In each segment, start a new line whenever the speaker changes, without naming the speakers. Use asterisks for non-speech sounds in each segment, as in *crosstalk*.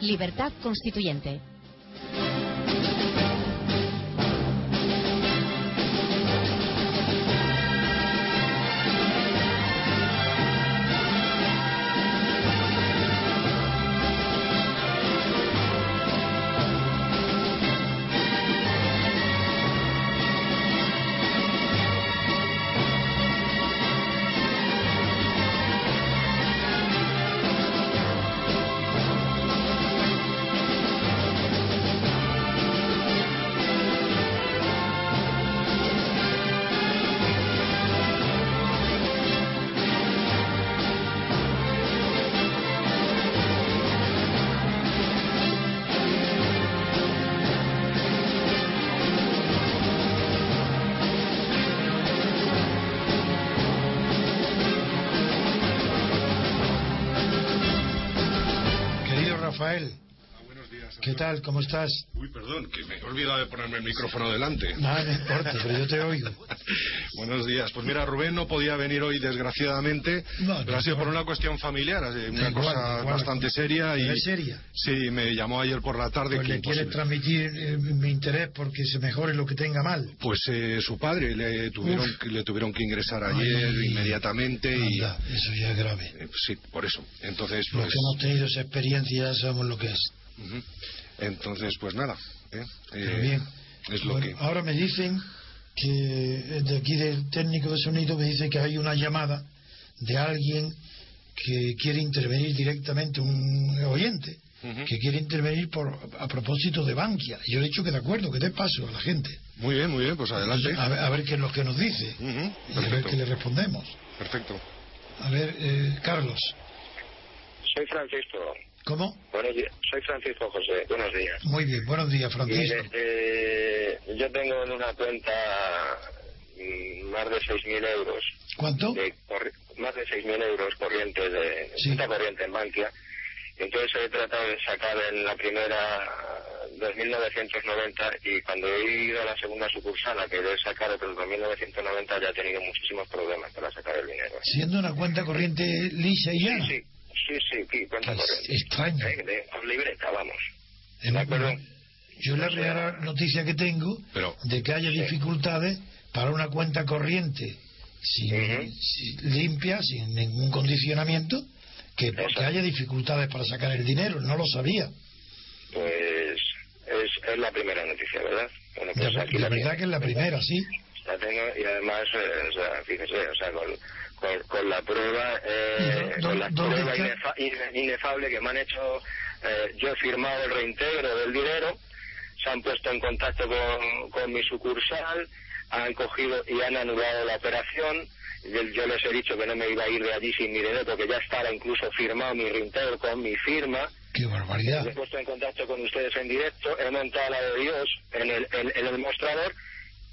Libertad Constituyente.
¿Qué tal? ¿Cómo estás?
Uy, perdón, que me he olvidado de ponerme el micrófono delante.
No, no importa, pero yo te oigo. *laughs*
Buenos días. Pues mira, Rubén no podía venir hoy, desgraciadamente,
No,
pero
no,
ha sido por una cuestión familiar, una
igual,
cosa
igual.
bastante seria. Y,
¿Es seria?
Sí, me llamó ayer por la tarde.
Pues
que
le
imposible.
transmitir eh, mi interés porque se mejore lo que tenga mal.
Pues eh, su padre le tuvieron,
Uf.
le tuvieron que ingresar ayer
Ay,
inmediatamente y
anda, eso ya es grave.
eh, sí, por eso. Entonces,
Los
pues,
que hemos tenido esa experiencia ya sabemos lo que es.
Entonces, pues nada. ¿eh? Eh,
bien.
Es lo
Bueno,
que.
Ahora me dicen que eh, de aquí del técnico de sonido me dice que hay una llamada de alguien que quiere intervenir directamente, un oyente, que quiere intervenir por a propósito de Bankia. Yo le he dicho que de acuerdo, que dé paso a la gente.
Muy bien, muy bien, pues adelante.
A ver, a ver qué es lo que nos dice y a ver
perfecto.
qué le respondemos.
Perfecto.
A ver, eh, Carlos,
Soy Francisco.
¿Cómo?
Buenos días. Soy Francisco José. Buenos días.
Muy bien, buenos días, Francisco.
Mire, eh, yo tengo en una cuenta mm, más de 6.000 euros.
¿Cuánto?
De más de 6.000 euros corrientes de
Sí.
cuenta corriente en Bankia. Entonces he tratado de sacar en la primera 2.990 y cuando he ido a la segunda sucursal a querer sacar otros 2.990 ya he tenido muchísimos problemas para sacar el dinero.
Siendo una cuenta corriente lisa y llana.
Sí, sí, sí, sí, cuenta corriente.
extraño.
Eh, de- con libreta, vamos.
Es la-
acuerdo.
Yo la primera noticia que tengo
Pero-
de que haya dificultades para una cuenta corriente sin,
Ujú.
sin- limpia, sin ningún condicionamiento, que, haya dificultades para sacar el dinero. No lo sabía.
Pues es, es la primera noticia, ¿verdad? Bueno,
De,
pues aquí
de
la
verdad
tengo.
que es la primera, sí.
La tengo y además, eh, o sea, fíjese, o sea, con, con, con la prueba, eh,
¿Y dó-
con la prueba inefa- ine- inefable que me han hecho, eh, yo he firmado el reintegro del dinero, se han puesto en contacto con, con mi sucursal, han cogido y han anulado la operación. Yo, yo les he dicho que no me iba a ir de allí sin mi dinero porque ya estaba incluso firmado mi reintegro con mi firma.
Qué barbaridad.
Me he puesto en contacto con ustedes en directo, he montado la de Dios en el, en, en el mostrador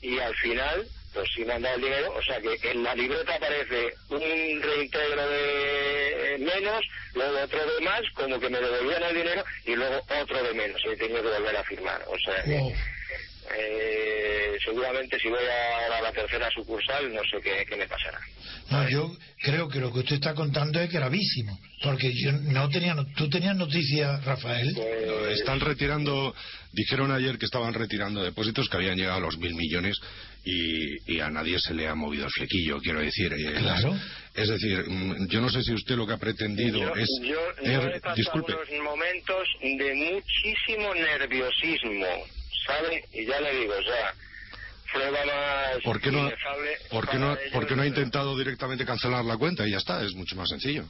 y al final, pues sí me han dado el dinero, o sea que en la libreta aparece un reintegro de menos, luego otro de más, como que me devolvían el dinero y luego otro de menos, y he tenido que volver a firmar. O sea que
Wow.
eh, seguramente si voy a, a la tercera sucursal no sé qué, qué me pasará.
No, yo creo que lo que usted está contando es gravísimo. Porque yo no tenía, no- tú tenías noticia, Rafael.
Pues,
Están retirando, dijeron ayer que estaban retirando depósitos que habían llegado a los mil millones y, y a nadie se le ha movido el flequillo, quiero decir. eh,
Claro.
Es decir, mm, yo no sé si usted lo que ha pretendido
yo,
es...
yo,
er-
yo he pasado
disculpe,
unos momentos de muchísimo nerviosismo, ¿sabe? Y ya le digo, o sea, prueba más
¿por qué no,
inefable
por qué no,
ellos,
por qué no ha intentado directamente cancelar la cuenta y ya está? Es mucho más sencillo.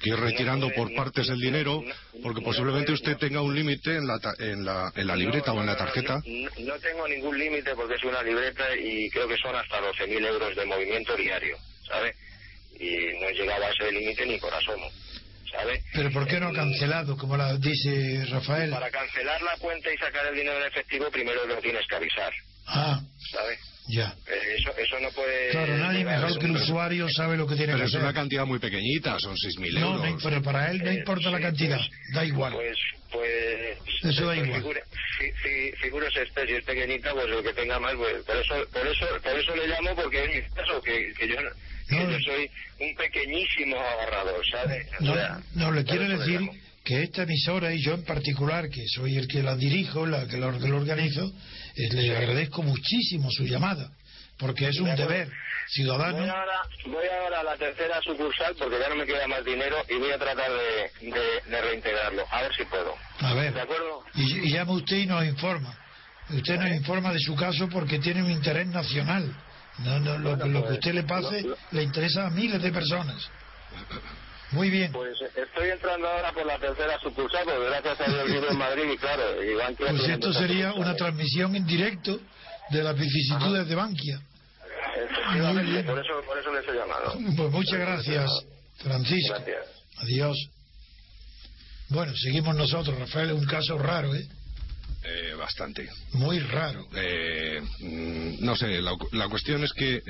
Que ir retirando por partes el dinero, porque posiblemente usted tenga un límite en la, ta- en, la, en la libreta
no,
o en la
no,
tarjeta.
No, no tengo ningún límite porque es una libreta y creo que son hasta 12.000 euros de movimiento diario, ¿sabe? Y no llegaba a ese límite ni por asomo, ¿sabe?
Pero ¿por qué no ha cancelado, como la dice Rafael?
Para cancelar la cuenta y sacar el dinero en efectivo, primero lo tienes que avisar,
Ah,
¿sabe?
Ya.
Eh, Eso, eso no puede.
Claro, nadie mejor que el
un-
usuario sabe lo que tiene
Pero
que
es
hacer.
una cantidad muy pequeñita, son 6.000
No,
euros.
no, pero para él no
Eh,
importa la
sí,
cantidad,
pues-
da igual.
Pues, pues.
Eso da
pues
igual.
Figure, fi, fi- figúrese este, si es pequeñita, pues el que tenga más, pues. Por eso, por eso, por eso le llamo, porque es mi caso, que, que yo, que
No.
yo soy un pequeñísimo agarrador, ¿sabe? O
No,
sea,
no, le quiero
eso
decir que esta emisora y yo en particular, que soy el que la dirijo, la que lo, que lo organizo, eh, le agradezco muchísimo su llamada, porque es un deber ciudadano.
Voy ahora, voy ahora a la tercera sucursal porque ya no me queda más dinero y voy a tratar de, de- de reintegrarlo. A ver si puedo.
A ver,
¿De acuerdo?
y, y llama usted y nos informa. Usted nos informa de su caso porque tiene un interés nacional. No, no, lo, que
pues,
usted le pase le interesa a miles de personas. Muy bien.
Pues eh, estoy entrando ahora por la tercera sucursal porque gracias a Dios vivo en Madrid y claro, Iván quiere
Pues esto sería una transmisión en directo de las vicisitudes de Bankia.
Efectivamente,
Muy bien.
por eso, por eso les he llamado.
Pues muchas gracias, Francisco.
Gracias.
Adiós. Bueno, seguimos nosotros, Rafael, es un caso raro, ¿eh?
Eh, bastante.
Muy raro.
Eh, mm, no sé, la, la cuestión es que eh,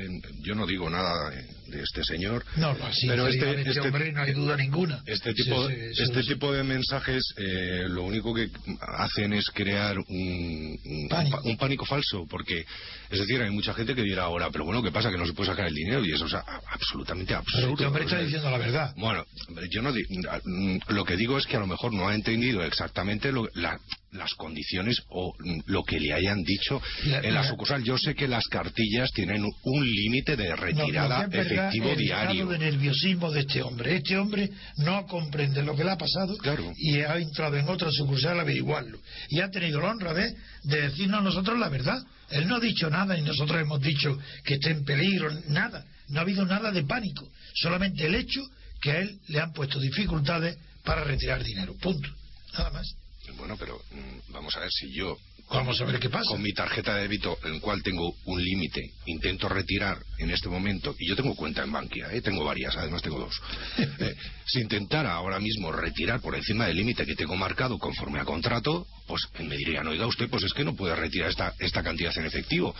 yo no digo nada de, de este señor.
No, la
pero este,
este
este-
hombre no hay duda ninguna.
Este tipo,
Sí, sí,
este
es-
tipo de mensajes eh, lo único que hacen es crear un, un
Pánico.
pa- un pánico falso, porque es decir, hay mucha gente que dirá ahora, pero bueno, ¿qué pasa? Que no se puede sacar el dinero y eso es a- absolutamente absurdo.
Pero este hombre
O
está
sea,
diciendo la verdad.
Bueno, yo no mm, lo que digo es que a lo mejor no ha entendido exactamente lo- la- las condiciones o mm, lo que le hayan dicho en la sucursal. Yo sé que las cartillas tienen un- límite de
No,
retirada
verdad,
efectivo
el
diario.
de nerviosismo de este hombre. Este hombre no comprende lo que le ha pasado
Claro.
y ha entrado en otra sucursal a averiguarlo. Y ha tenido la honra de, de decirnos a nosotros la verdad. Él no ha dicho nada y nosotros hemos dicho que esté en peligro, nada. No ha habido nada de pánico. Solamente el hecho que a él le han puesto dificultades para retirar dinero. Punto. Nada más.
Bueno, pero mm, vamos a ver si yo
Vamos a ver qué pasa.
con mi tarjeta de débito, en cual tengo un límite, intento retirar en este momento, y yo tengo cuenta en Bankia, ¿eh? tengo varias, además tengo dos. *laughs* Eh, si intentara ahora mismo retirar por encima del límite que tengo marcado conforme a contrato, pues me dirían, oiga usted, pues es que no puede retirar esta, esta cantidad en efectivo.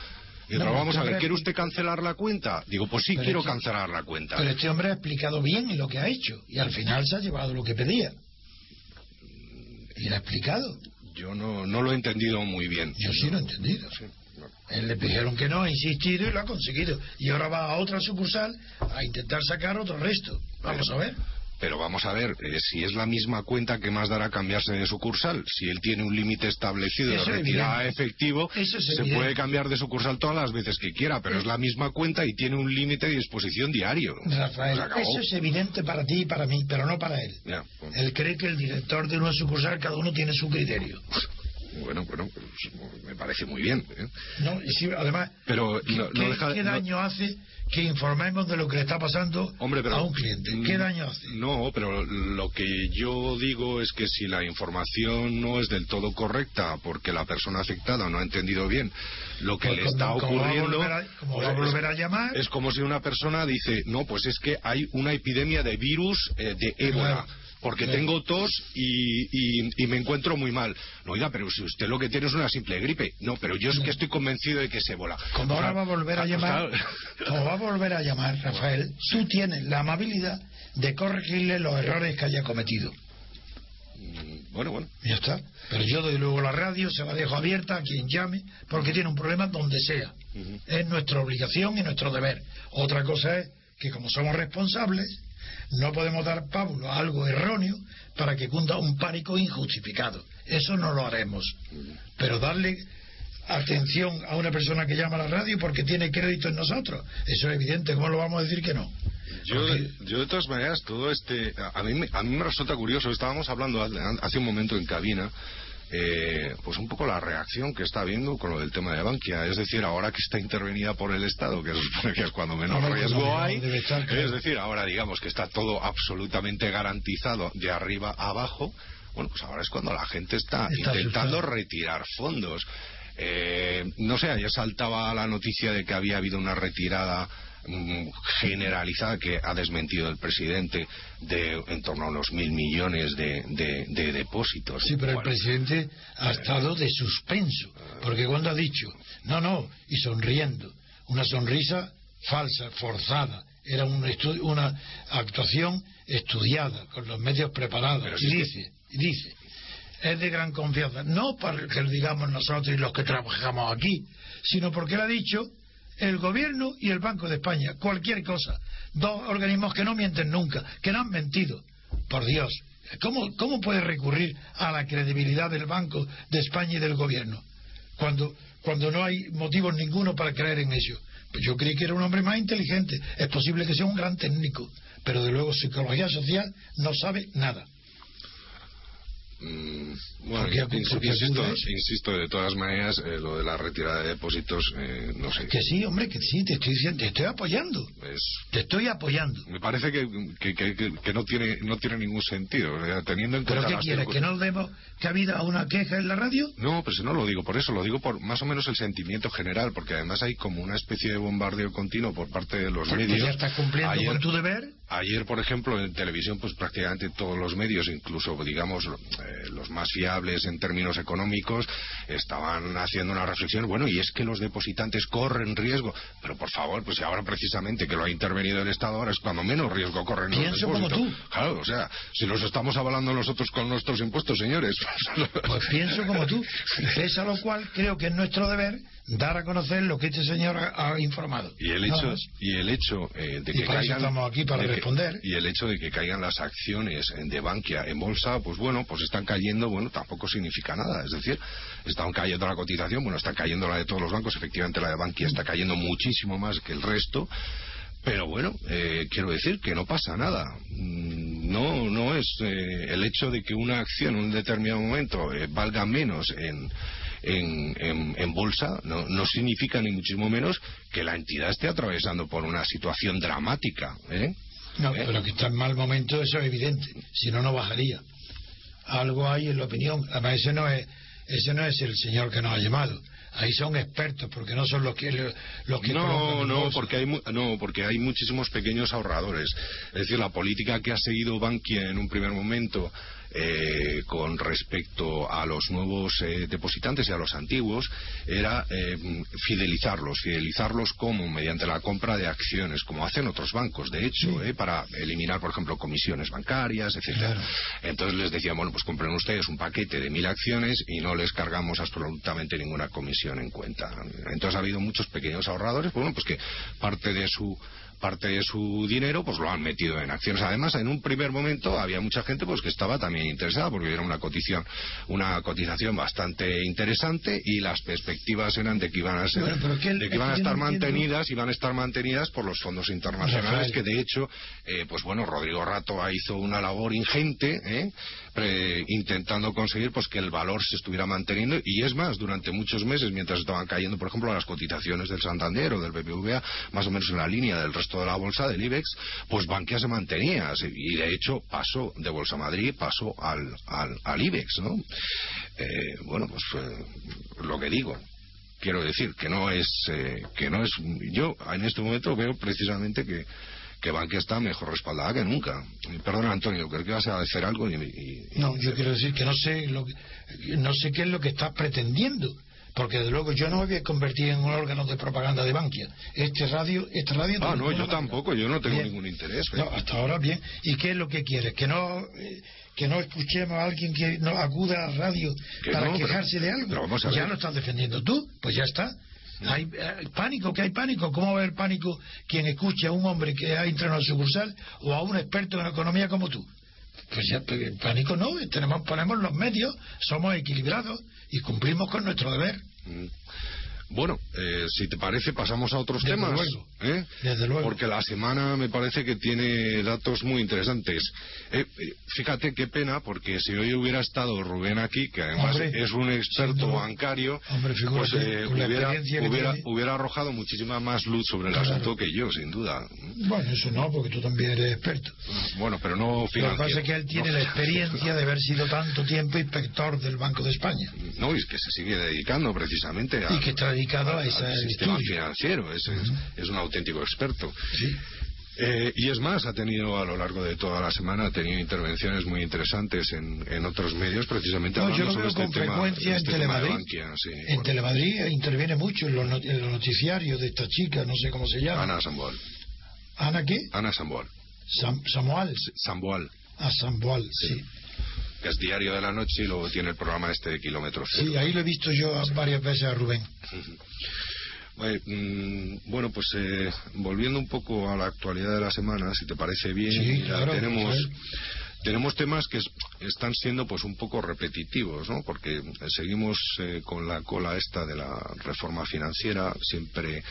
Y
No,
vamos
este
a ver,
hombre-
¿quiere usted cancelar la cuenta? Digo, pues sí, quiero
es que-
cancelar la cuenta.
Pero este hombre ha explicado bien lo que ha hecho y al final se ha llevado lo que pedía. Y lo ha explicado.
Yo no, no lo he entendido muy bien.
Yo sí lo he entendido.
Sí, no.
Él le dijeron que no, ha insistido y lo ha conseguido. Y ahora va a otra sucursal a intentar sacar otro resto. Vamos a ver.
Pero vamos a ver, eh, si es la misma cuenta, ¿qué más dará cambiarse de sucursal? Si él tiene un límite establecido de
es
retirada efectivo,
es
se
evidente.
puede cambiar de sucursal todas las veces que quiera, pero es la misma cuenta y tiene un límite de disposición diario.
Rafael, eso es evidente para ti y para mí, pero no para él.
Ya, bueno.
Él cree que el director de una sucursal, cada uno tiene su criterio. *laughs*
Bueno, bueno, pues, me parece muy bien. ¿eh?
¿no? Y sí, además,
Pero
¿qué,
no- no
qué-
deja-
qué
no-
daño hace que informemos de lo que le está pasando
Hombre, pero,
a un cliente? ¿Qué
mm,
daño hace?
No, pero lo que yo digo es que si la información no es del todo correcta porque la persona afectada no ha entendido bien lo que
Pues
le está
como- a
ocurriendo,
volver a- como
pues
a
es-
volver a llamar.
es como si una persona dice, no, pues es que hay una epidemia de virus eh, de ébola.
Claro.
Porque tengo tos y, y- y me encuentro muy mal. No, oiga, pero si usted lo que tiene es una simple gripe. No, pero yo es que estoy convencido de que es ébola.
Como ahora va a volver a
pues
llamar, como va a volver a llamar, Rafael, tú tienes la amabilidad de corregirle los errores que haya cometido.
Mm, Bueno, bueno.
Ya está. Pero yo doy luego la radio, se la dejo abierta a quien llame, porque tiene un problema donde sea. Es nuestra obligación y nuestro deber. Otra cosa es que como somos responsables, no podemos dar pábulo a algo erróneo para que cunda un pánico injustificado. Eso no lo haremos. Pero darle atención a una persona que llama a la radio porque tiene crédito en nosotros, eso es evidente. ¿Cómo lo vamos a decir que no?
Yo, yo de todas maneras, todo este... A mí, me- a mí me resulta curioso, estábamos hablando hace un momento en cabina, eh, pues un poco la reacción que está habiendo con lo del tema de Bankia. Es decir, ahora que está intervenida por el Estado, que es cuando menos
Ahora
riesgo hay, es decir, ahora digamos que está todo absolutamente garantizado de arriba a abajo, bueno, pues ahora es cuando la gente está,
Está
intentando retirar fondos. Eh, no sé, ayer saltaba la noticia de que había habido una retirada generalizada que ha desmentido el presidente de en torno a unos mil millones de, de- de depósitos.
Sí, pero el presidente ha estado de suspenso, porque cuando ha dicho, no, no, y sonriendo, una sonrisa falsa, forzada, era un una actuación estudiada, con los medios preparados,
Pero
y
si
dice, y dice, es de gran confianza, no para que lo digamos nosotros y los que trabajamos aquí, sino porque lo ha dicho el gobierno y el Banco de España, cualquier cosa, dos organismos que no mienten nunca, que no han mentido. Por Dios, ¿Cómo, ¿Cómo puede recurrir a la credibilidad del Banco de España y del gobierno cuando, cuando no hay motivos ninguno para creer en ello? Pues yo creí que era un hombre más inteligente. Es posible que sea un gran técnico, pero de luego psicología social no sabe nada.
Mm, bueno, insisto, insisto, de todas maneras, eh, lo de la retirada de depósitos, eh, no sé.
Que sí, hombre, que sí, te estoy diciendo, te estoy apoyando. te estoy apoyando.
Me parece que, que, que, no tiene no tiene ningún sentido, teniendo en
cuenta. ¿Pero qué quieres? ¿Que no demos cabida a una queja en la radio?
No, pues no lo digo por eso, lo digo por más o menos el sentimiento general, porque además hay como una especie de bombardeo continuo por parte de los medios.
ya estás cumpliendo con tu deber.
Ayer, por ejemplo, en televisión, pues prácticamente todos los medios, incluso, digamos, eh, los más fiables en términos económicos, estaban haciendo una reflexión. Bueno, y es que los depositantes corren riesgo. Pero por favor, pues ahora precisamente que lo ha intervenido el Estado, ahora es cuando menos riesgo corren
Pienso los depósitos. Como tú.
Claro, o sea, si los estamos avalando nosotros con nuestros impuestos, señores.
Pues pienso como tú. *laughs* Pese a lo cual, creo que es nuestro deber dar a conocer lo que este señor ha, informado.
Y el hecho, y el hecho eh, de que caigan,
estamos aquí para responder.
y el hecho de que caigan las acciones de Bankia en bolsa, pues bueno, pues están cayendo, bueno, tampoco significa nada. Es decir, están cayendo la cotización, bueno, está cayendo la de todos los bancos, efectivamente la de Bankia está cayendo muchísimo más que el resto. Pero bueno, eh, quiero decir que no pasa nada. Mm, no, no es eh, el hecho de que una acción en un determinado momento valga menos en, en, en, bolsa no, no, significa ni muchísimo menos que la entidad esté atravesando por una situación dramática. ¿eh?
No,
¿Eh?
pero que está en mal momento, eso es evidente. Si no, no bajaría. Algo hay en la opinión. Además, ese no es, ese no es el señor que nos ha llamado ahí son expertos porque no son los que los que
no no porque hay no porque hay muchísimos pequeños ahorradores es decir la política que ha seguido Bankia en un primer momento eh, con respecto a los nuevos eh, depositantes y a los antiguos era eh, fidelizarlos, fidelizarlos como mediante la compra de acciones, como hacen otros bancos, de hecho, para eliminar, por ejemplo, comisiones bancarias, etcétera. Entonces les decían, bueno, pues compren ustedes un paquete de mil acciones y no les cargamos absolutamente ninguna comisión en cuenta. Entonces ha habido muchos pequeños ahorradores, bueno, pues que parte de su parte de su dinero pues lo han metido en acciones. Además, en un primer momento había mucha gente pues que estaba también interesada porque era una cotización, una cotización bastante interesante y las perspectivas eran de que iban a ser, de que iban a estar mantenidas, iban a estar mantenidas por los fondos internacionales que de hecho, eh, pues bueno, Rodrigo Rato hizo una labor ingente, ¿eh? Intentando conseguir pues que el valor se estuviera manteniendo y es más, durante muchos meses, mientras estaban cayendo, por ejemplo, las cotizaciones del Santander o del BBVA, más o menos en la línea del resto de la bolsa del IBEX, pues Bankia se mantenía y de hecho pasó de Bolsa Madrid, pasó al, al, IBEX, ¿no? Eh, bueno, pues eh, lo que digo, quiero decir que no es eh, que no es yo en este momento veo precisamente que que Bankia está mejor respaldada que nunca. Perdona, Antonio, creo que vas a decir algo y,
No, yo quiero decir que no sé lo no sé qué es lo que estás pretendiendo porque desde luego yo no me voy a convertir en un órgano de propaganda de Bankia. Este radio, esta radio.
Ah, no, yo tampoco, yo no tengo ningún interés.
No, hasta ahora bien. ¿Y qué es lo que quieres? Que no. Eh, que no escuchemos a alguien que no acuda a la radio para quejarse de algo. ya lo estás defendiendo tú, pues ya está. Hay, eh, pánico, que hay pánico. ¿Cómo va a haber pánico quien escuche a un hombre que ha entrado en la sucursal o a un experto en economía como tú? Pues ya, pues, pánico no, tenemos, ponemos los medios, somos equilibrados y cumplimos con nuestro deber. Mm.
Bueno, eh, si te parece, pasamos a otros temas. ¿eh?
Desde luego.
Porque la semana me parece que tiene datos muy interesantes. Eh, fíjate qué pena, porque si hoy hubiera estado Rubén aquí, que además es un experto bancario, pues hubiera, hubiera, arrojado muchísima más luz sobre el asunto que yo, sin duda.
Bueno, eso no, porque tú también eres experto.
Bueno, pero no
financiero. Lo que pasa es que él tiene la experiencia de haber sido tanto tiempo inspector del Banco de España.
No, y es que se sigue dedicando precisamente a...
Y que está dedicado a, ese
sistema financiero, es, es, un auténtico experto. Eh, y es más, ha tenido a lo largo de toda la semana ha tenido intervenciones muy interesantes en, en otros medios, precisamente
no, yo lo veo este con frecuencia en este Telemadrid. en Telemadrid interviene mucho en los, noticiarios de esta chica, no sé cómo se llama.
Ana Samboal.
¿Ana qué?
Ana Samboal.
Sam, Samuel.
Samboal.
Ah, Samboal, sí.
Que es diario de la noche y luego tiene el programa este de kilómetros.
Sí, ahí lo he visto yo varias veces a Rubén.
Mm, bueno, pues eh, volviendo un poco a la actualidad de la semana, si te parece bien, tenemos tenemos temas que están siendo pues un poco repetitivos, ¿no? Porque seguimos eh, con la cola esta de la reforma financiera, siempre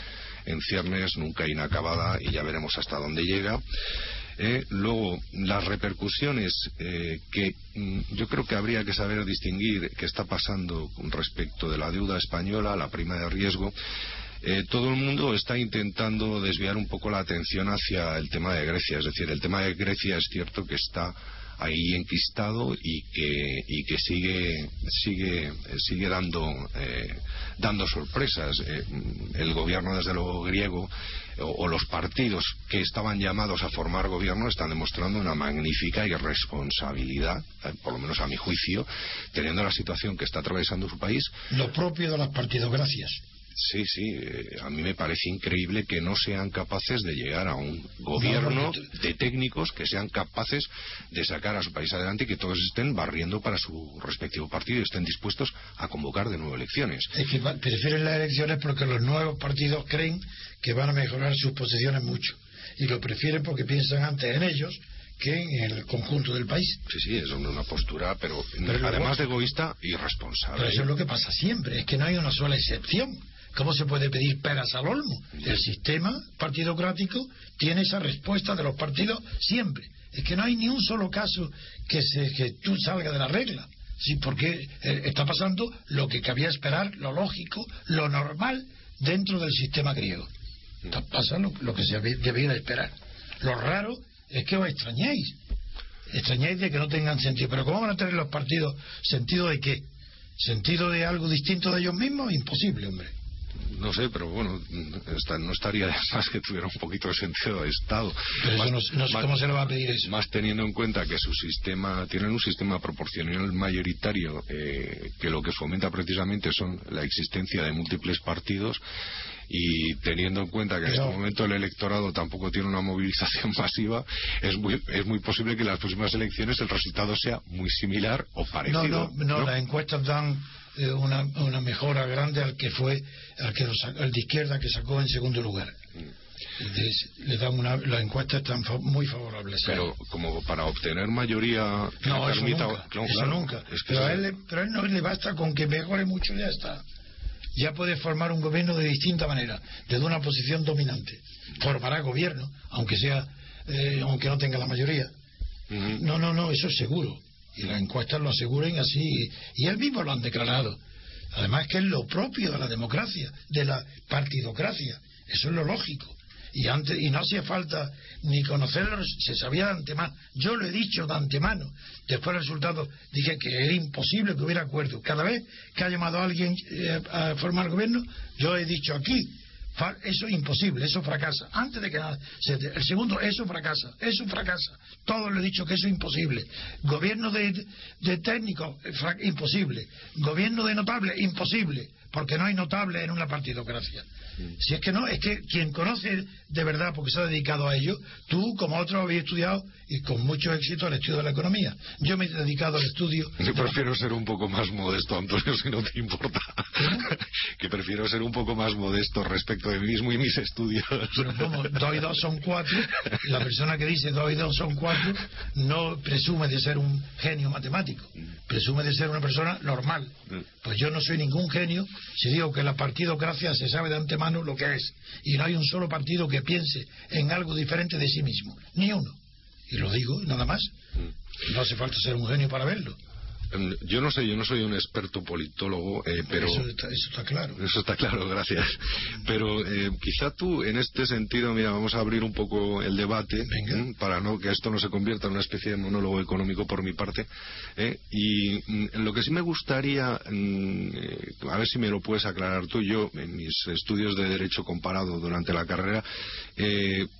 en ciernes, nunca inacabada y ya veremos hasta dónde llega. Eh, luego, las repercusiones eh, que mm, yo creo que habría que saber distinguir qué está pasando respecto de la deuda española, la prima de riesgo. Eh, todo el mundo está intentando desviar un poco la atención hacia el tema de Grecia. Es decir, el tema de Grecia es cierto que está ahí enquistado y que, y que sigue, sigue, sigue dando, eh, dando sorpresas. Eh, el gobierno, desde luego, griego o, los partidos que estaban llamados a formar gobierno están demostrando una magnífica irresponsabilidad, eh, por lo menos a mi juicio, teniendo la situación que está atravesando su país.
Lo propio de los partidos, gracias.
Sí, sí, eh, a mí me parece increíble que no sean capaces de llegar a un gobierno de técnicos que sean capaces de sacar a su país adelante y que todos estén barriendo para su respectivo partido y estén dispuestos a convocar de nuevo elecciones.
Es que prefieren las elecciones porque los nuevos partidos creen que van a mejorar sus posiciones mucho y lo prefieren porque piensan antes en ellos que en el conjunto del país.
Sí, sí, es una postura, pero, además de egoísta, irresponsable.
Pero eso es lo que pasa siempre, es que no hay una sola excepción. ¿Cómo se puede pedir peras al olmo? El sistema partidocrático tiene esa respuesta de los partidos siempre. Es que no hay ni un solo caso que, se, que tú salgas de la regla. Sí, porque eh, está pasando lo que cabía esperar, lo lógico, lo normal dentro del sistema griego. Está pasando lo que se debía esperar. Lo raro es que os extrañéis. Extrañáis de que no tengan sentido. Pero ¿cómo van a tener los partidos sentido de qué? ¿Sentido de algo distinto de ellos mismos? Imposible, hombre
no sé, pero bueno, no estaría de más que tuviera un poquito de sentido de Estado.
Pero no, sé cómo se le va a pedir eso.
Más teniendo en cuenta que su sistema, tienen un sistema proporcional mayoritario eh, que lo que fomenta precisamente son la existencia de múltiples partidos y teniendo en cuenta que en este momento el electorado tampoco tiene una movilización *laughs* masiva, es muy, es muy posible que en las próximas elecciones el resultado sea muy similar o parecido.
No, no, no, las encuestas dan eh, una, una, mejora grande al que fue al que el de izquierda que sacó en segundo lugar. le dan una, las encuestas están muy favorables.
Pero como para obtener mayoría
no, eso nunca, eso nunca. pero, a él, pero a él no le basta con que mejore mucho ya está. Ya puede formar un gobierno de distinta manera, desde una posición dominante. Formará gobierno, aunque sea, eh, aunque no tenga la mayoría. No, no, no, eso es seguro y las encuestas lo aseguren así. Y él mismo lo han declarado. Además que es lo propio de la democracia de la partidocracia. Eso es lo lógico. Y antes y no hacía falta ni conocerlo se sabía de antemano. Yo lo he dicho de antemano. Después del resultado dije que era imposible que hubiera acuerdo. Cada vez que ha llamado a alguien eh, a formar gobierno yo he dicho aquí eso es imposible, eso fracasa. Antes de que nada, el segundo, eso fracasa, eso fracasa. Todo lo he dicho que eso es imposible. Gobierno de, de técnico, imposible. Gobierno de notable, imposible, porque no hay notable en una partidocracia. Si es que no, es que quien conoce de verdad, porque se ha dedicado a ello, tú como otro habéis estudiado y con mucho éxito al estudio de la economía. Yo me he dedicado al estudio.
Yo prefiero ser un poco más modesto, Antonio, si no te importa. *laughs* que prefiero ser un poco más modesto respecto de mí mismo y mis estudios.
Pero como dos y dos son cuatro, la persona que dice dos y dos son cuatro no presume de ser un genio matemático, presume de ser una persona normal. Mm. Pues yo no soy ningún genio si digo que la partidocracia se sabe de antemano lo que es y no hay un solo partido que piense en algo diferente de sí mismo, ni uno. Y lo digo, nada más. Mm. No hace falta ser un genio para verlo.
Em, yo no sé, yo no soy un experto politólogo, eh, pero...
Eso está, claro.
Eso está claro, gracias. Pero eh, quizá tú, en este sentido, mira, vamos a abrir un poco el debate, para no que esto no se convierta en una especie de monólogo económico por mi parte. ¿eh? Y mm, lo que sí me gustaría, mm, a ver si me lo puedes aclarar tú, yo, en mis estudios de Derecho comparado durante la carrera,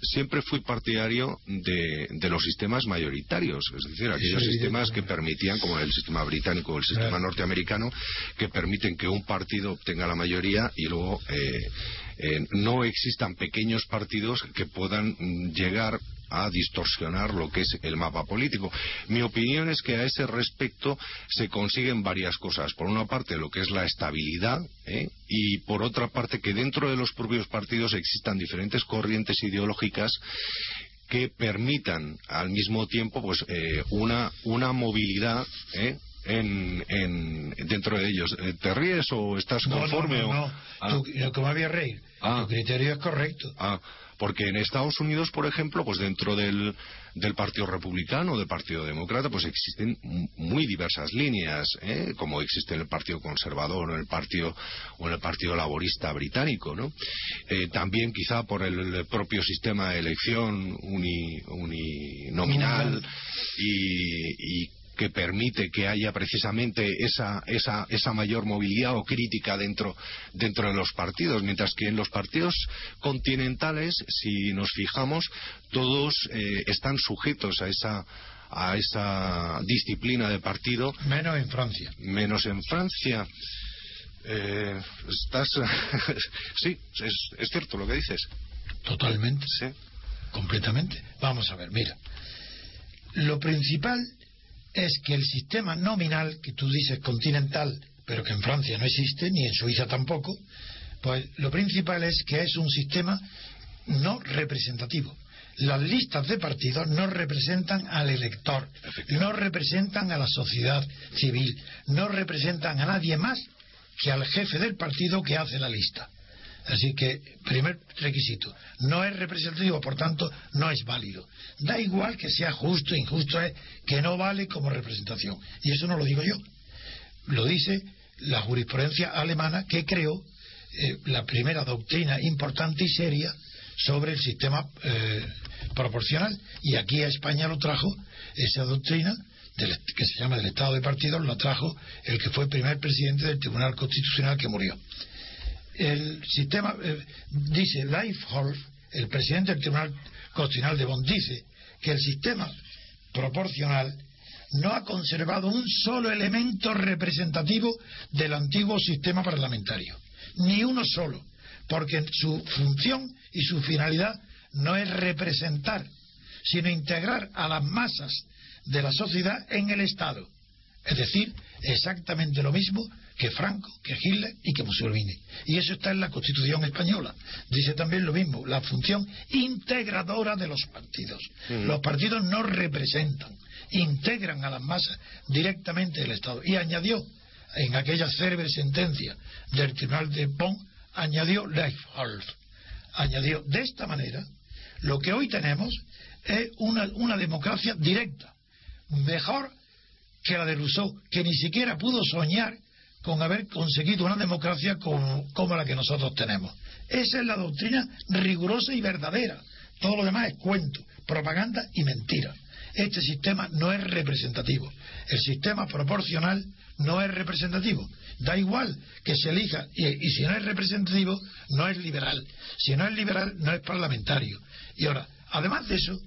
siempre fui partidario de, los sistemas mayoritarios, es decir, aquellos sistemas que permitían, como el sistema británico o el sistema norteamericano que permiten que un partido obtenga la mayoría y luego eh, eh, no existan pequeños partidos que puedan mm, llegar a distorsionar lo que es el mapa político. Mi opinión es que a ese respecto se consiguen varias cosas. Por una parte, lo que es la estabilidad ¿eh? y por otra parte, que dentro de los propios partidos existan diferentes corrientes ideológicas que permitan al mismo tiempo pues eh, una una movilidad ¿eh? En, en, dentro de ellos. Eh, ¿Te ríes o estás conforme?
No, no, no.
O... Ah.
Tú, ¿Cómo había reír?
Ah.
Tu criterio es correcto.
Ah, porque en Estados Unidos, por ejemplo, pues dentro del, del Partido Republicano, del Partido Demócrata, pues existen muy diversas líneas, ¿eh? como existe en el Partido Conservador o en el Partido o en el Partido Laborista británico, ¿no? Eh, también quizá por el, propio sistema de elección uni, uninominal y, y que permite que haya precisamente esa, esa, esa mayor movilidad o crítica dentro, dentro de los partidos, mientras que en los partidos continentales, si nos fijamos, todos eh, están sujetos a esa a esa disciplina de partido.
Menos en Francia.
Menos en Francia. Eh, estás. *laughs* sí, es, es cierto lo que dices.
Totalmente.
Sí.
Completamente. Vamos a ver, mira. Lo principal es que el sistema nominal, que tú dices continental, pero que en Francia no existe, ni en Suiza tampoco, pues lo principal es que es un sistema no representativo. Las listas de partidos no representan al elector, no representan a la sociedad civil, no representan a nadie más que al jefe del partido que hace la lista. Así que, primer requisito, no es representativo, por tanto, no es válido. Da igual que sea justo, injusto, es que no vale como representación. Y eso no lo digo yo. Lo dice la jurisprudencia alemana que creó eh, la primera doctrina importante y seria sobre el sistema eh, proporcional. Y aquí a España lo trajo esa doctrina del, que se llama del Estado de Partidos, lo trajo el que fue primer presidente del Tribunal Constitucional que murió el sistema, eh, dice Leifholf, el presidente del Tribunal Constitucional de Bonn, dice que el sistema proporcional no ha conservado un solo elemento representativo del antiguo sistema parlamentario, ni uno solo, porque su función y su finalidad no es representar, sino integrar a las masas de la sociedad en el Estado. Es decir, exactamente lo mismo que Franco, que Hitler y que Mussolini. Y eso está en la Constitución española. Dice también lo mismo, la función integradora de los partidos. Los partidos no representan, integran a las masas directamente del Estado. Y añadió, en aquella célebre sentencia del Tribunal de Bonn, añadió Leifholf, añadió, de esta manera, lo que hoy tenemos es una, una democracia directa, mejor que la de Rousseau, que ni siquiera pudo soñar con haber conseguido una democracia como, la que nosotros tenemos. Esa es la doctrina rigurosa y verdadera. Todo lo demás es cuento, propaganda y mentira. Este sistema no es representativo. El sistema proporcional no es representativo. Da igual que se elija, y si no es representativo, no es liberal. Si no es liberal, no es parlamentario. Y ahora, además de eso,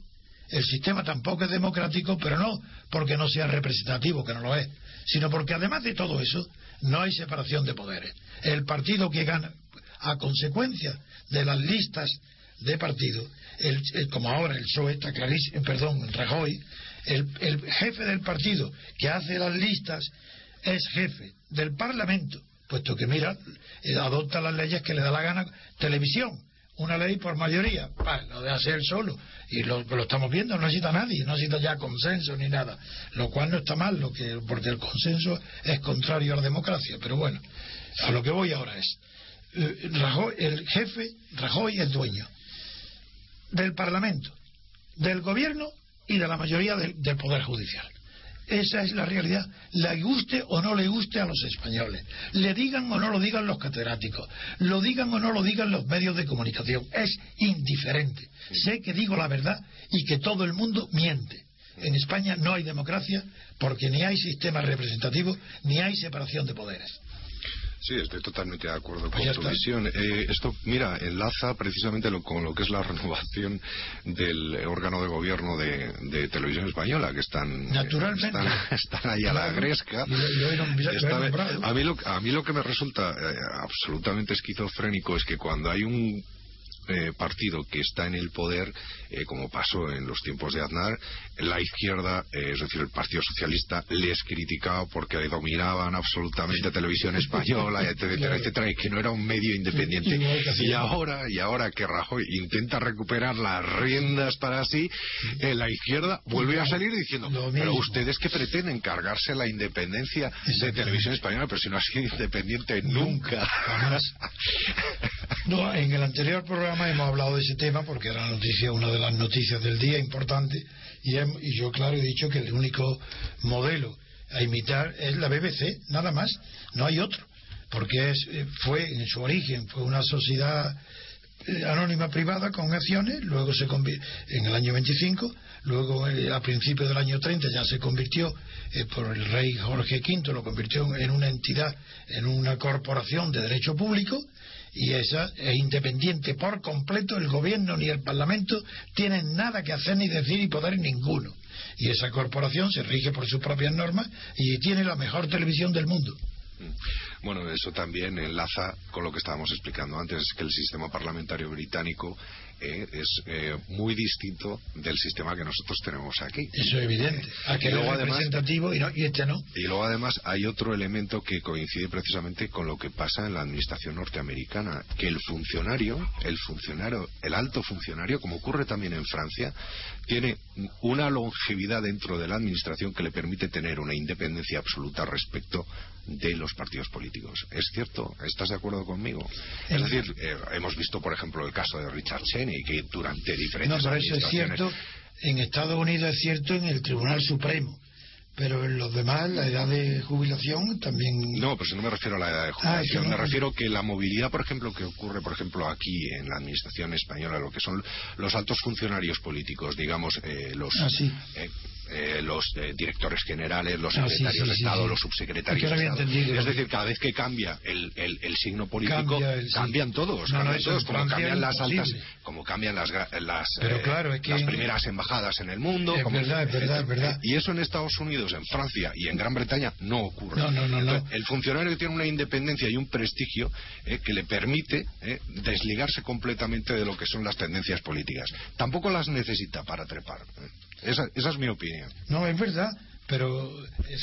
el sistema tampoco es democrático, pero no porque no sea representativo, que no lo es, sino porque además de todo eso, no hay separación de poderes. El partido que gana, a consecuencia de las listas de partido, el, como ahora el PSOE está clarísimo, perdón, Rajoy, el, el jefe del partido que hace las listas es jefe del Parlamento, puesto que mira, adopta las leyes que le da la gana, televisión, una ley por mayoría, lo de hacer solo, y lo, lo, estamos viendo, no necesita nadie, no necesita ya consenso ni nada, lo cual no está mal, lo que, porque el consenso es contrario a la democracia, pero bueno, a lo que voy ahora es, eh, Rajoy, el jefe, Rajoy es dueño del Parlamento, del gobierno y de la mayoría del Poder Judicial. Esa es la realidad. Le guste o no le guste a los españoles. Le digan o no lo digan los catedráticos. Lo digan o no lo digan los medios de comunicación. Es indiferente. Sé que digo la verdad y que todo el mundo miente. En España no hay democracia porque ni hay sistema representativo ni hay separación de poderes.
Sí, estoy totalmente de acuerdo con tu visión. Eh, esto, mira, enlaza precisamente lo, con lo que es la *laughs* renovación del órgano de gobierno de, de Televisión Española, que están,
Naturalmente.
están, *laughs* están ahí a la gresca.
Lo, lo,
Está, a, mí lo, a mí lo que me resulta eh, absolutamente esquizofrénico es que cuando hay un eh, partido que está en el poder, eh, como pasó en los tiempos de Aznar, la izquierda, eh, es decir, el Partido Socialista, les criticaba porque dominaban absolutamente televisión española, *laughs* etcétera, etcétera, y que no era un medio *laughs* independiente. Y ahora, y ahora que Rajoy intenta recuperar las riendas para sí, la izquierda vuelve a salir diciendo, pero ustedes que pretenden cargarse la independencia de televisión española, pero si no ha sido independiente nunca. *laughs*
No, en el anterior programa hemos hablado de ese tema porque era noticia, una de las noticias del día importante y, y yo claro he dicho que el único modelo a imitar es la BBC, nada más, no hay otro, porque es, eh, fue en su origen fue una sociedad eh, anónima privada con acciones, luego se en el año 25, luego eh, a principios del año 30 ya se convirtió por el rey Jorge V, lo convirtió en una entidad, en una corporación de derecho público y esa es independiente por completo, el gobierno ni el parlamento tienen nada que hacer ni decir y poder ninguno. Y esa corporación se rige por sus propias normas y tiene la mejor televisión del mundo.
Mm. Bueno, eso también enlaza con lo que estábamos explicando antes, que el sistema parlamentario británico eh, es eh, muy distinto del sistema que nosotros tenemos aquí.
Eso es evidente. Aquí luego, representativo y, y este no.
Y luego además hay otro elemento que coincide precisamente con lo que pasa en la administración norteamericana, que el funcionario, el funcionario, el alto funcionario, como ocurre también en Francia, tiene una longevidad dentro de la administración que le permite tener una independencia absoluta respecto de los partidos políticos. ¿Es cierto? ¿Estás de acuerdo conmigo? Es decir, eh, hemos visto, por ejemplo, el caso de Richard Cheney, que durante diferentes
no,
pero
eso es cierto. En Estados Unidos es cierto en el Tribunal Supremo pero en los demás, la edad de jubilación también.
No, pues no me refiero a la edad de ah, jubilación. me refiero que la movilidad, por ejemplo, que ocurre, por ejemplo, aquí en la administración española, lo que son los altos funcionarios políticos, digamos, eh, los.
Ah,
eh, eh, los directores generales, los ah, secretarios de Estado, los subsecretarios de Estado. Es decir, cada vez que cambia el, el, signo político, cambian todos, cambian todos, como cambian las altas, como cambian las, las, las primeras embajadas en el mundo.
Es verdad, es verdad, es verdad.
Y eso en Estados Unidos en Francia y en Gran Bretaña no ocurre. el funcionario tiene una independencia y un prestigio eh, que le permite eh, desligarse completamente de lo que son las tendencias políticas. Tampoco las necesita para trepar. Eh. Esa, es mi opinión.
No, es verdad. Pero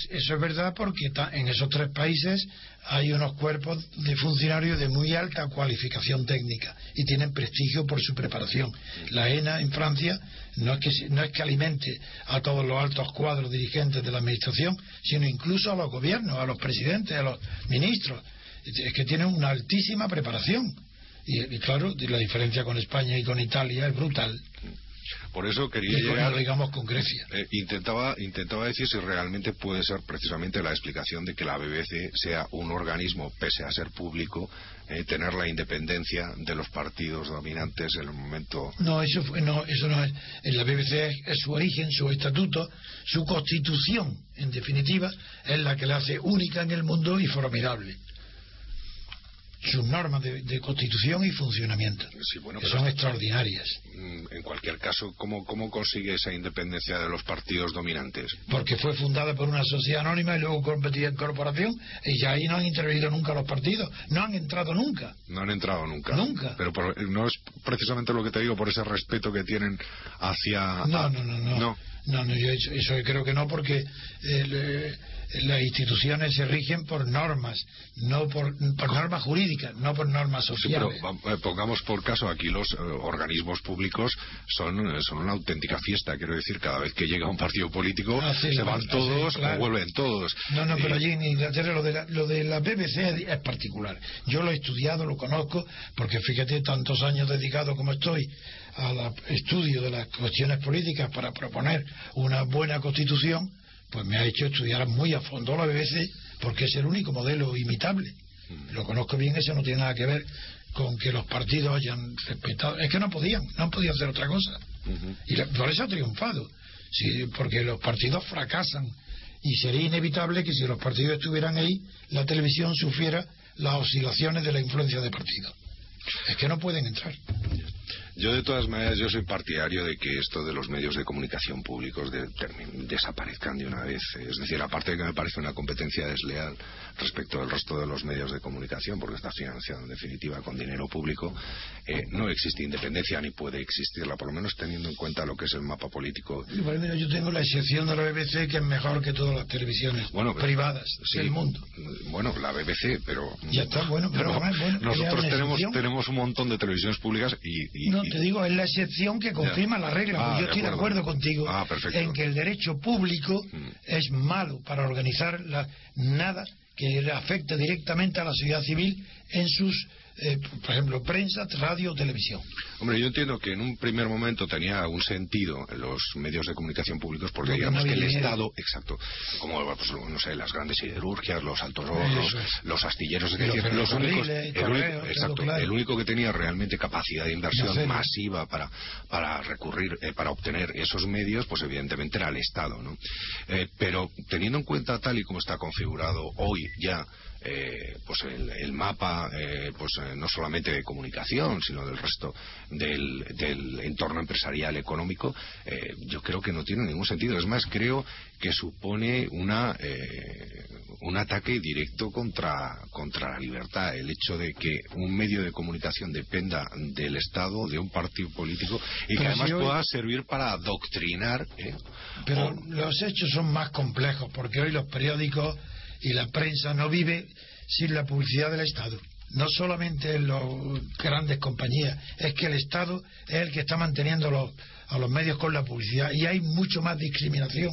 eso es verdad porque en esos tres países hay unos cuerpos de funcionarios de muy alta cualificación técnica y tienen prestigio por su preparación. La ENA en Francia no es que, no es que alimente a todos los altos cuadros dirigentes de la administración, sino incluso a los gobiernos, a los presidentes, a los ministros. Es que tienen una altísima preparación. Y claro, la diferencia con España y con Italia es brutal.
Por eso quería llegar.
digamos con Grecia.
Eh, intentaba, intentaba decir si realmente puede ser precisamente la explicación de que la BBC sea un organismo, pese a ser público, eh, tener la independencia de los partidos dominantes en el momento.
No, eso, no, eso no es. En la BBC es su origen, su estatuto, su constitución, en definitiva, es la que la hace única en el mundo y formidable sus normas de, constitución y funcionamiento, que son extraordinarias.
Mm, en cualquier caso, ¿cómo, ¿cómo consigue esa independencia de los partidos dominantes?
Porque fue fundada por una sociedad anónima y luego competía en corporación y ya ahí no han intervenido nunca los partidos, no han entrado nunca.
No han entrado nunca.
Nunca.
Pero no es precisamente lo que te digo por ese respeto que tienen hacia...
No, no, no, no. No, no, yo eso, creo que no porque... Eh, las instituciones se rigen por normas, no por, normas jurídicas, no por normas sociales.
pero eh, pongamos por caso aquí los eh, organismos públicos son, son una auténtica fiesta. Quiero decir, cada vez que llega un partido político ah, se van todos o vuelven todos.
No, no, pero allí en Inglaterra lo de, la, lo de la BBC es particular. Yo lo he estudiado, lo conozco, porque fíjate, tantos años dedicado como estoy al estudio de las cuestiones políticas para proponer una buena constitución pues me ha hecho estudiar muy a fondo la BBC porque es el único modelo imitable. Mm. Lo conozco bien, eso no tiene nada que ver con que los partidos hayan respetado. Es que no podían, no podido hacer otra cosa. Y por eso ha triunfado. Sí, porque los partidos fracasan. Y sería inevitable que si los partidos estuvieran ahí, la televisión sufriera las oscilaciones de la influencia de partidos. Es que no pueden entrar.
Yo, de todas maneras, yo soy partidario de que esto de los medios de comunicación públicos desaparezcan de una vez. Es decir, aparte de que me parece una competencia desleal respecto al resto de los medios de comunicación, porque está financiado en definitiva con dinero público, eh, no existe independencia ni puede existirla, por lo menos teniendo en cuenta lo que es el mapa político.
yo tengo la excepción de la BBC, que es mejor que todas las televisiones privadas del mundo.
Bueno, la BBC, pero.
Ya está, bueno, pero.
nosotros tenemos, tenemos un montón de televisiones públicas y.
no, te digo, es la excepción que confirma la regla. Ah, yo estoy de acuerdo contigo
ah,
en que el derecho público mm. es malo para organizar la, nada que afecte directamente a la sociedad civil en sus eh, por ejemplo, prensa, radio televisión.
Hombre, yo entiendo que en un primer momento tenía un sentido los medios de comunicación públicos porque digamos que el Estado, exacto, como pues, no sé, las grandes siderurgias, los altos hornos, los astilleros, es decir, los únicos, el, único, que tenía realmente capacidad de inversión masiva para, para recurrir, eh, para obtener esos medios, pues evidentemente era el Estado, ¿no? Eh, pero teniendo en cuenta tal y como está configurado hoy ya eh, pues el, mapa eh, pues eh, no solamente de comunicación sino del resto del, entorno empresarial económico yo creo que no tiene ningún sentido. Es más creo que supone una un ataque directo contra contra la libertad. El hecho de que un medio de comunicación dependa del Estado de un partido político y que además pueda servir para adoctrinar
pero los hechos son más complejos porque hoy los periódicos y la prensa no vive sin la publicidad del Estado. No solamente en las grandes compañías, es que el Estado es el que está manteniendo a los medios con la publicidad y hay mucho más discriminación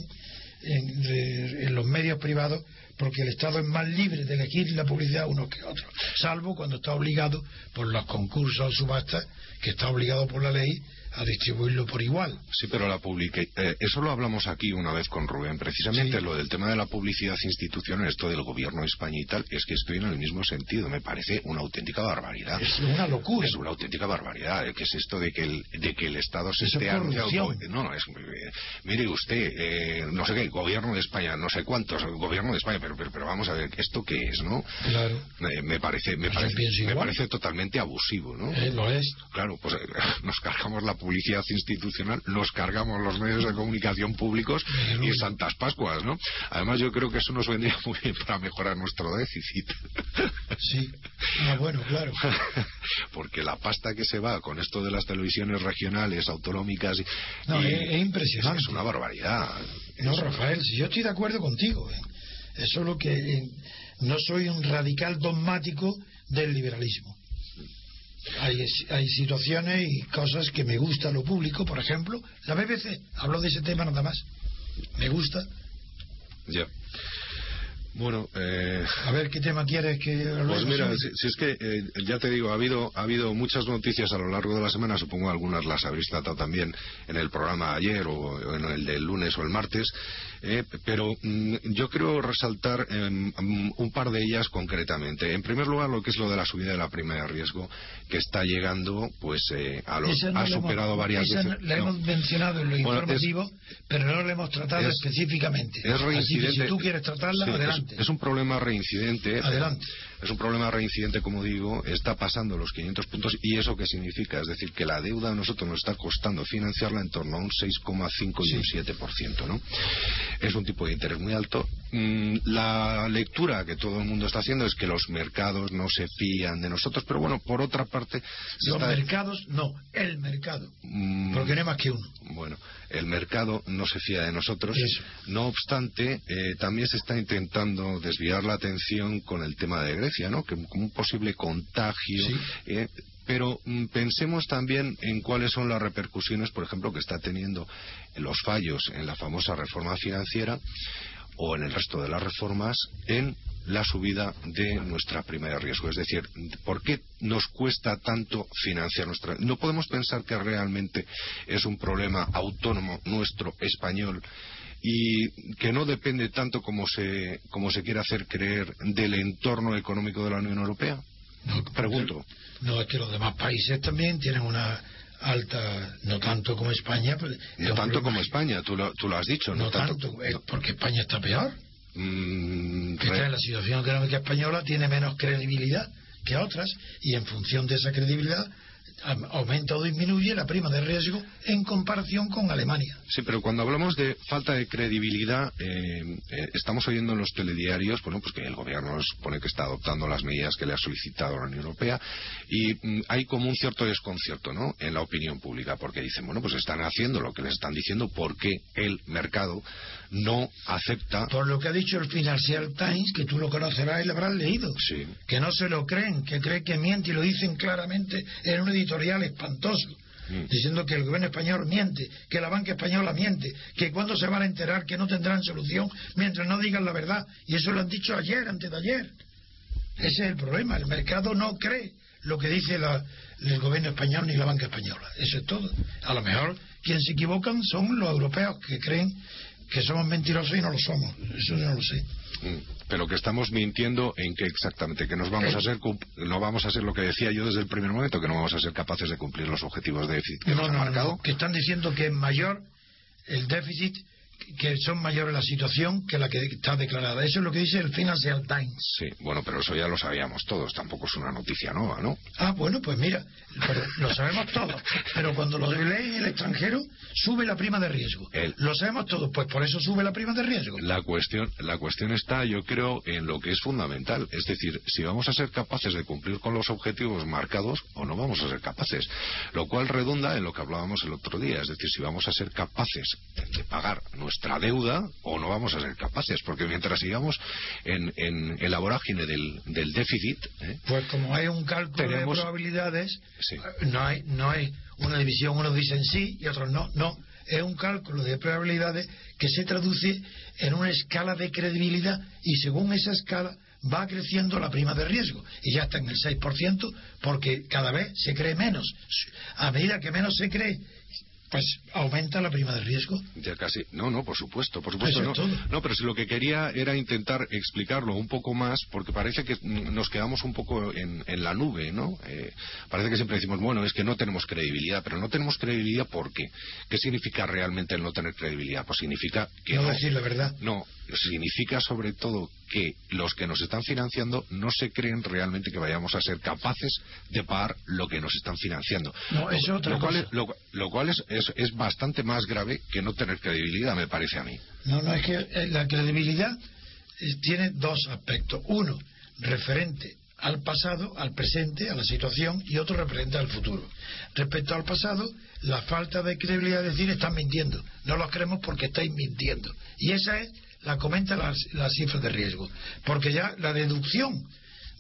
en, los medios privados porque el Estado es más libre de elegir la publicidad uno que otro, salvo cuando está obligado por los concursos o subastas, que está obligado por la ley a distribuirlo por igual.
Sí, pero la publica... Eh, eso lo hablamos aquí una vez con Rubén. Precisamente lo del tema de la publicidad institucional, esto del gobierno de España y tal, es que estoy en el mismo sentido. Me parece una auténtica barbaridad.
Es una locura.
Es una auténtica barbaridad. ¿Qué es esto de que el, de que el Estado se esté... No, no, es... Eh, mire usted, eh, no sé qué, gobierno de España, no sé cuántos, gobierno de España, pero, pero, vamos a ver, ¿esto qué es, no?
Claro.
me parece, me, parece, me parece totalmente abusivo, ¿no?
lo es.
Claro, pues *laughs* nos cargamos la publicidad institucional, nos cargamos los medios de comunicación públicos y Santas Pascuas, ¿no? Además, yo creo que eso nos vendría muy bien para mejorar nuestro déficit.
Sí, ah, bueno, claro. *laughs*
Porque la pasta que se va con esto de las televisiones regionales, autonómicas.
No, es, impresionante.
Es una barbaridad.
No, Rafael, si yo estoy de acuerdo contigo. ¿eh? Eso es lo que. Eh, no soy un radical dogmático del liberalismo hay, hay situaciones y cosas que me gusta lo público, por ejemplo, la BBC, hablo de ese tema nada más, me gusta.
Ya. Bueno, eh...
a ver qué tema quieres que
Pues mira, si, es que eh, ya te digo, ha habido ha habido muchas noticias a lo largo de la semana, supongo algunas las habréis tratado también en el programa ayer o en el del lunes o el martes, eh, pero mm, yo quiero resaltar em, mm, un par de ellas concretamente. En primer lugar, lo que es lo de la subida de la prima de riesgo, que está llegando pues eh, a los, ha superado varias veces.
La hemos mencionado en lo informativo, pero no la hemos tratado específicamente.
Es reincidente.
si tú quieres tratarla, adelante.
Es, un problema reincidente.
Adelante.
Es un problema reincidente, como digo, está pasando los 500 puntos. ¿Y eso qué significa? Es decir, que la deuda a nosotros nos está costando financiarla en torno a un 6,5 y un 7%, ¿no? es un tipo de interés muy alto. Mm, la lectura que todo el mundo está haciendo es que los mercados no se fían de nosotros, pero bueno, por otra parte...
Los mercados, no, el mercado, mm, porque no hay más que uno.
Bueno, el mercado no se fía de nosotros. No obstante, eh, también se está intentando desviar la atención con el tema de Grecia, ¿no? Que como un posible contagio. Eh, pero mm, pensemos también en cuáles son las repercusiones, por ejemplo, que está teniendo los fallos en la famosa reforma financiera o en el resto de las reformas en la subida de nuestra prima de riesgo. Es decir, ¿por qué nos cuesta tanto financiar nuestra.? No podemos pensar que realmente es un problema autónomo nuestro, español, y que no depende tanto como se, como se quiere hacer creer del entorno económico de la Unión Europea.
No,
Pregunto.
No, es que los demás países también tienen una alta, no tanto como España.
no tanto como España, tú lo, tú lo has dicho.
No, tanto, porque España está peor. Mm, está en la situación económica española tiene menos credibilidad que otras y en función de esa credibilidad aumenta o disminuye la prima de riesgo en comparación con Alemania.
Sí, pero cuando hablamos de falta de credibilidad, eh, eh, estamos oyendo en los telediarios bueno, pues que el gobierno supone que está adoptando las medidas que le ha solicitado la Unión Europea y mm, hay como un cierto desconcierto ¿no? en la opinión pública porque dicen, bueno, pues están haciendo lo que les están diciendo porque el mercado no acepta.
Por lo que ha dicho el Financial Times, que tú lo conocerás y lo habrás leído,
sí.
que no se lo creen, que creen que miente y lo dicen claramente en un editorial espantoso mm. diciendo que el gobierno español miente, que la banca española miente, que cuando se van a enterar que no tendrán solución mientras no digan la verdad. Y eso lo han dicho ayer, antes de ayer. Ese es el problema. El mercado no cree lo que dice el gobierno español ni la banca española. Eso es todo. A lo mejor quienes se equivocan son los europeos que creen que somos mentirosos y no lo somos. Eso yo no lo sé.
Pero que estamos mintiendo en que exactamente, que nos vamos a hacer, no vamos a hacer lo que decía yo desde el primer momento, que no vamos a ser capaces de cumplir los objetivos de déficit que
no,
nos marcado.
que están diciendo que es mayor el déficit que son mayores la situación que la que está declarada. Eso es lo que dice el Financial Times.
Sí, bueno, pero eso ya lo sabíamos todos, tampoco es una noticia nueva, ¿no?
Ah, bueno, pues mira, lo sabemos todos, pero cuando lo lee en el extranjero, sube la prima de riesgo. Lo sabemos todos, pues por eso sube la prima de riesgo.
La cuestión, la cuestión está, yo creo, en lo que es fundamental, es decir, si vamos a ser capaces de cumplir con los objetivos marcados o no vamos a ser capaces, lo cual redunda en lo que hablábamos el otro día, es decir, si vamos a ser capaces de pagar nuestra deuda o no vamos a ser capaces, porque mientras sigamos en, en, la vorágine del, del déficit... ¿eh?
Pues como hay un cálculo de probabilidades, no, hay, no hay una división, unos dicen sí y otros no, no. Es un cálculo de probabilidades que se traduce en una escala de credibilidad y según esa escala va creciendo la prima de riesgo y ya está en el 6% porque cada vez se cree menos. A medida que menos se cree pues aumenta la prima de riesgo.
Ya casi. No, no, por supuesto, por supuesto. No, no, pero si lo que quería era intentar explicarlo un poco más, porque parece que nos quedamos un poco en, la nube, ¿no? Eh, parece que siempre decimos, bueno, es que no tenemos credibilidad, pero no tenemos credibilidad ¿por qué? ¿Qué significa realmente el no tener credibilidad? Pues significa que.
No, decir la verdad.
No, significa sobre todo que los que nos están financiando no se creen realmente que vayamos a ser capaces de pagar lo que nos están financiando.
No, eso otra
lo, Cual es, lo, cual es, es, bastante más grave que no tener credibilidad, me parece a mí.
No, no, es que eh, la credibilidad eh, tiene dos aspectos. Uno, referente al pasado, al presente, a la situación, y otro referente al futuro. Respecto al pasado, la falta de credibilidad es decir, están mintiendo. No los creemos porque estáis mintiendo. Y esa es la comenta las, las cifras de riesgo. Porque ya la deducción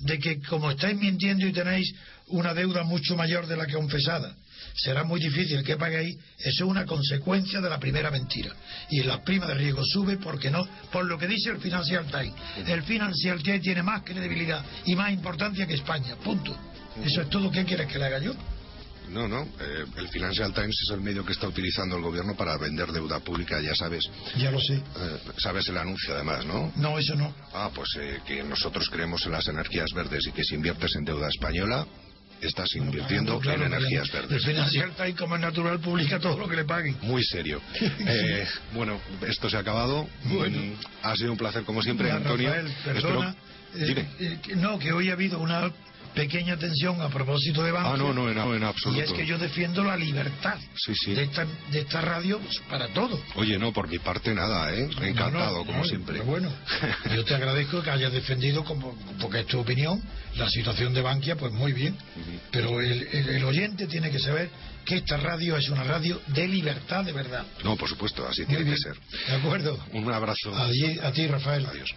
de que como estáis mintiendo y tenéis una deuda mucho mayor de la que confesada, será muy difícil que paguéis, eso es una consecuencia de la primera mentira. Y la prima de riesgo sube porque no, por lo que dice el Financial Times. El Financial Times tiene más credibilidad y más importancia que España, punto. Eso es todo. ¿Qué quieres que le haga yo?
No, no. Eh, el Financial Times es el medio que está utilizando el gobierno para vender deuda pública, ya sabes.
Ya lo sé.
Eh, sabes el anuncio, además, ¿no?
No, eso no.
Ah, pues eh, que nosotros creemos en las energías verdes y que si inviertes en deuda española, estás invirtiendo en energías verdes.
El Financial Times, como es natural, publica todo lo que le paguen.
Muy serio. *laughs* bueno, esto se ha acabado. Bueno. Mm, ha sido un placer, como siempre, Antonio.
perdona. no, que hoy ha habido una pequeña atención a propósito de Bankia.
Ah, no, no, en, absoluto.
Y es que yo defiendo la libertad De, esta, de esta radio para todo.
Oye, no, por mi parte nada, ¿eh? Encantado, como siempre.
bueno, *laughs* yo te agradezco que hayas defendido, como, porque es tu opinión, la situación de Bankia, pues muy bien. Pero el, el, oyente tiene que saber que esta radio es una radio de libertad de verdad.
No, por supuesto, así tiene que ser.
De acuerdo.
Un abrazo.
a ti, Rafael.
Adiós.